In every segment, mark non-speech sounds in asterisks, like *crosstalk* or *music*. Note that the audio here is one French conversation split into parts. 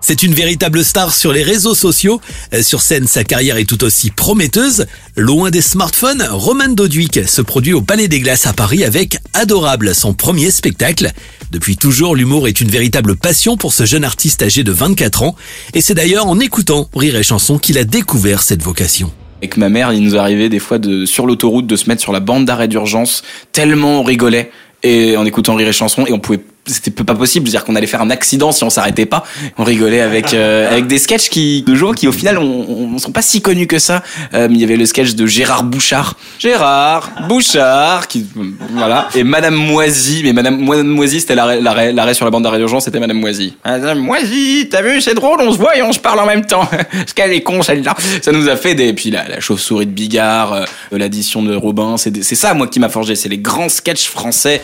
C'est une véritable star sur les réseaux sociaux. Euh, Sur scène, sa carrière est tout aussi prometteuse. Loin des smartphones, Roman Doduic se produit au Palais des Glaces à Paris avec Adorable, son premier spectacle. Depuis toujours, l'humour est une véritable passion pour ce jeune artiste âgé de 24 ans. Et c'est d'ailleurs en écoutant Rire et Chanson qu'il a découvert cette vocation. Avec ma mère, il nous arrivait des fois sur l'autoroute de se mettre sur la bande d'arrêt d'urgence tellement on rigolait et en écoutant rire et chanson et on pouvait c'était pas possible, c'est-à-dire qu'on allait faire un accident si on s'arrêtait pas. On rigolait avec euh, *laughs* avec des sketchs qui de jour qui au final on, on, on sont pas si connus que ça. Euh, il y avait le sketch de Gérard Bouchard, Gérard Bouchard qui voilà et Madame Moisy, mais Madame, Madame Moisy c'était l'arrêt, l'arrêt, l'arrêt sur la bande d'arrêt d'urgence, c'était Madame Moisy. Madame Moisy, t'as vu c'est drôle, on se voit et on se parle en même temps. *laughs* Parce qu'elle est con celle-là. Ça nous a fait des puis la, la chauve-souris de Bigard, euh, l'addition de Robin, c'est des- c'est ça moi qui m'a forgé, c'est les grands sketchs français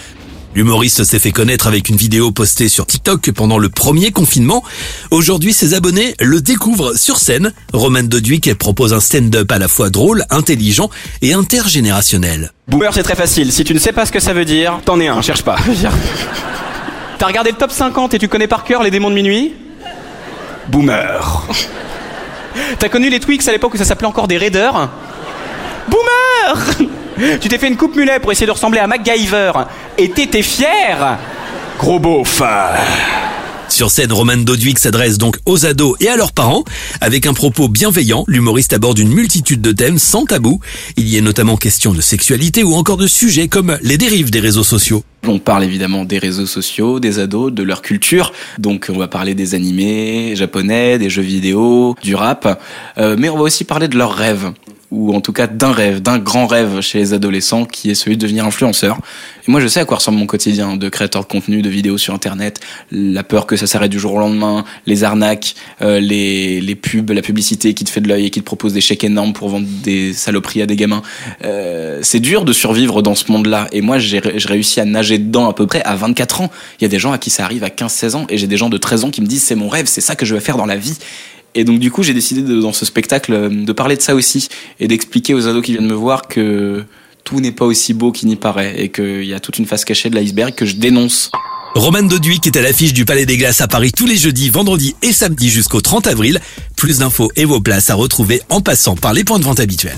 L'humoriste s'est fait connaître avec une vidéo postée sur TikTok pendant le premier confinement. Aujourd'hui, ses abonnés le découvrent sur scène. Roman Doduic propose un stand-up à la fois drôle, intelligent et intergénérationnel. Boomer, c'est très facile. Si tu ne sais pas ce que ça veut dire, t'en es un, cherche pas. *laughs* T'as regardé le top 50 et tu connais par cœur les démons de minuit? Boomer. T'as connu les Twix à l'époque où ça s'appelait encore des Raiders? Boomer Tu t'es fait une coupe mulet pour essayer de ressembler à MacGyver et t'étais fier Gros beauf. Sur scène, Roman Doduic s'adresse donc aux ados et à leurs parents. Avec un propos bienveillant, l'humoriste aborde une multitude de thèmes sans tabou. Il y est notamment question de sexualité ou encore de sujets comme les dérives des réseaux sociaux. On parle évidemment des réseaux sociaux, des ados, de leur culture. Donc on va parler des animés japonais, des jeux vidéo, du rap. Euh, mais on va aussi parler de leurs rêves. Ou en tout cas d'un rêve, d'un grand rêve chez les adolescents qui est celui de devenir influenceur. Et moi je sais à quoi ressemble mon quotidien de créateur de contenu, de vidéos sur internet, la peur que ça s'arrête du jour au lendemain, les arnaques, euh, les, les pubs, la publicité qui te fait de l'œil et qui te propose des chèques énormes pour vendre des saloperies à des gamins. Euh, c'est dur de survivre dans ce monde-là. Et moi, j'ai réussi à nager dedans à peu près à 24 ans. Il y a des gens à qui ça arrive à 15-16 ans. Et j'ai des gens de 13 ans qui me disent c'est mon rêve, c'est ça que je vais faire dans la vie. Et donc du coup, j'ai décidé dans ce spectacle euh, de parler de ça aussi et d'expliquer aux ados qui viennent me voir que tout n'est pas aussi beau qu'il n'y paraît et qu'il y a toute une face cachée de l'iceberg que je dénonce. Roman Doduic est à l'affiche du Palais des Glaces à Paris tous les jeudis, vendredis et samedis jusqu'au 30 avril. Plus d'infos et vos places à retrouver en passant par les points de vente habituels.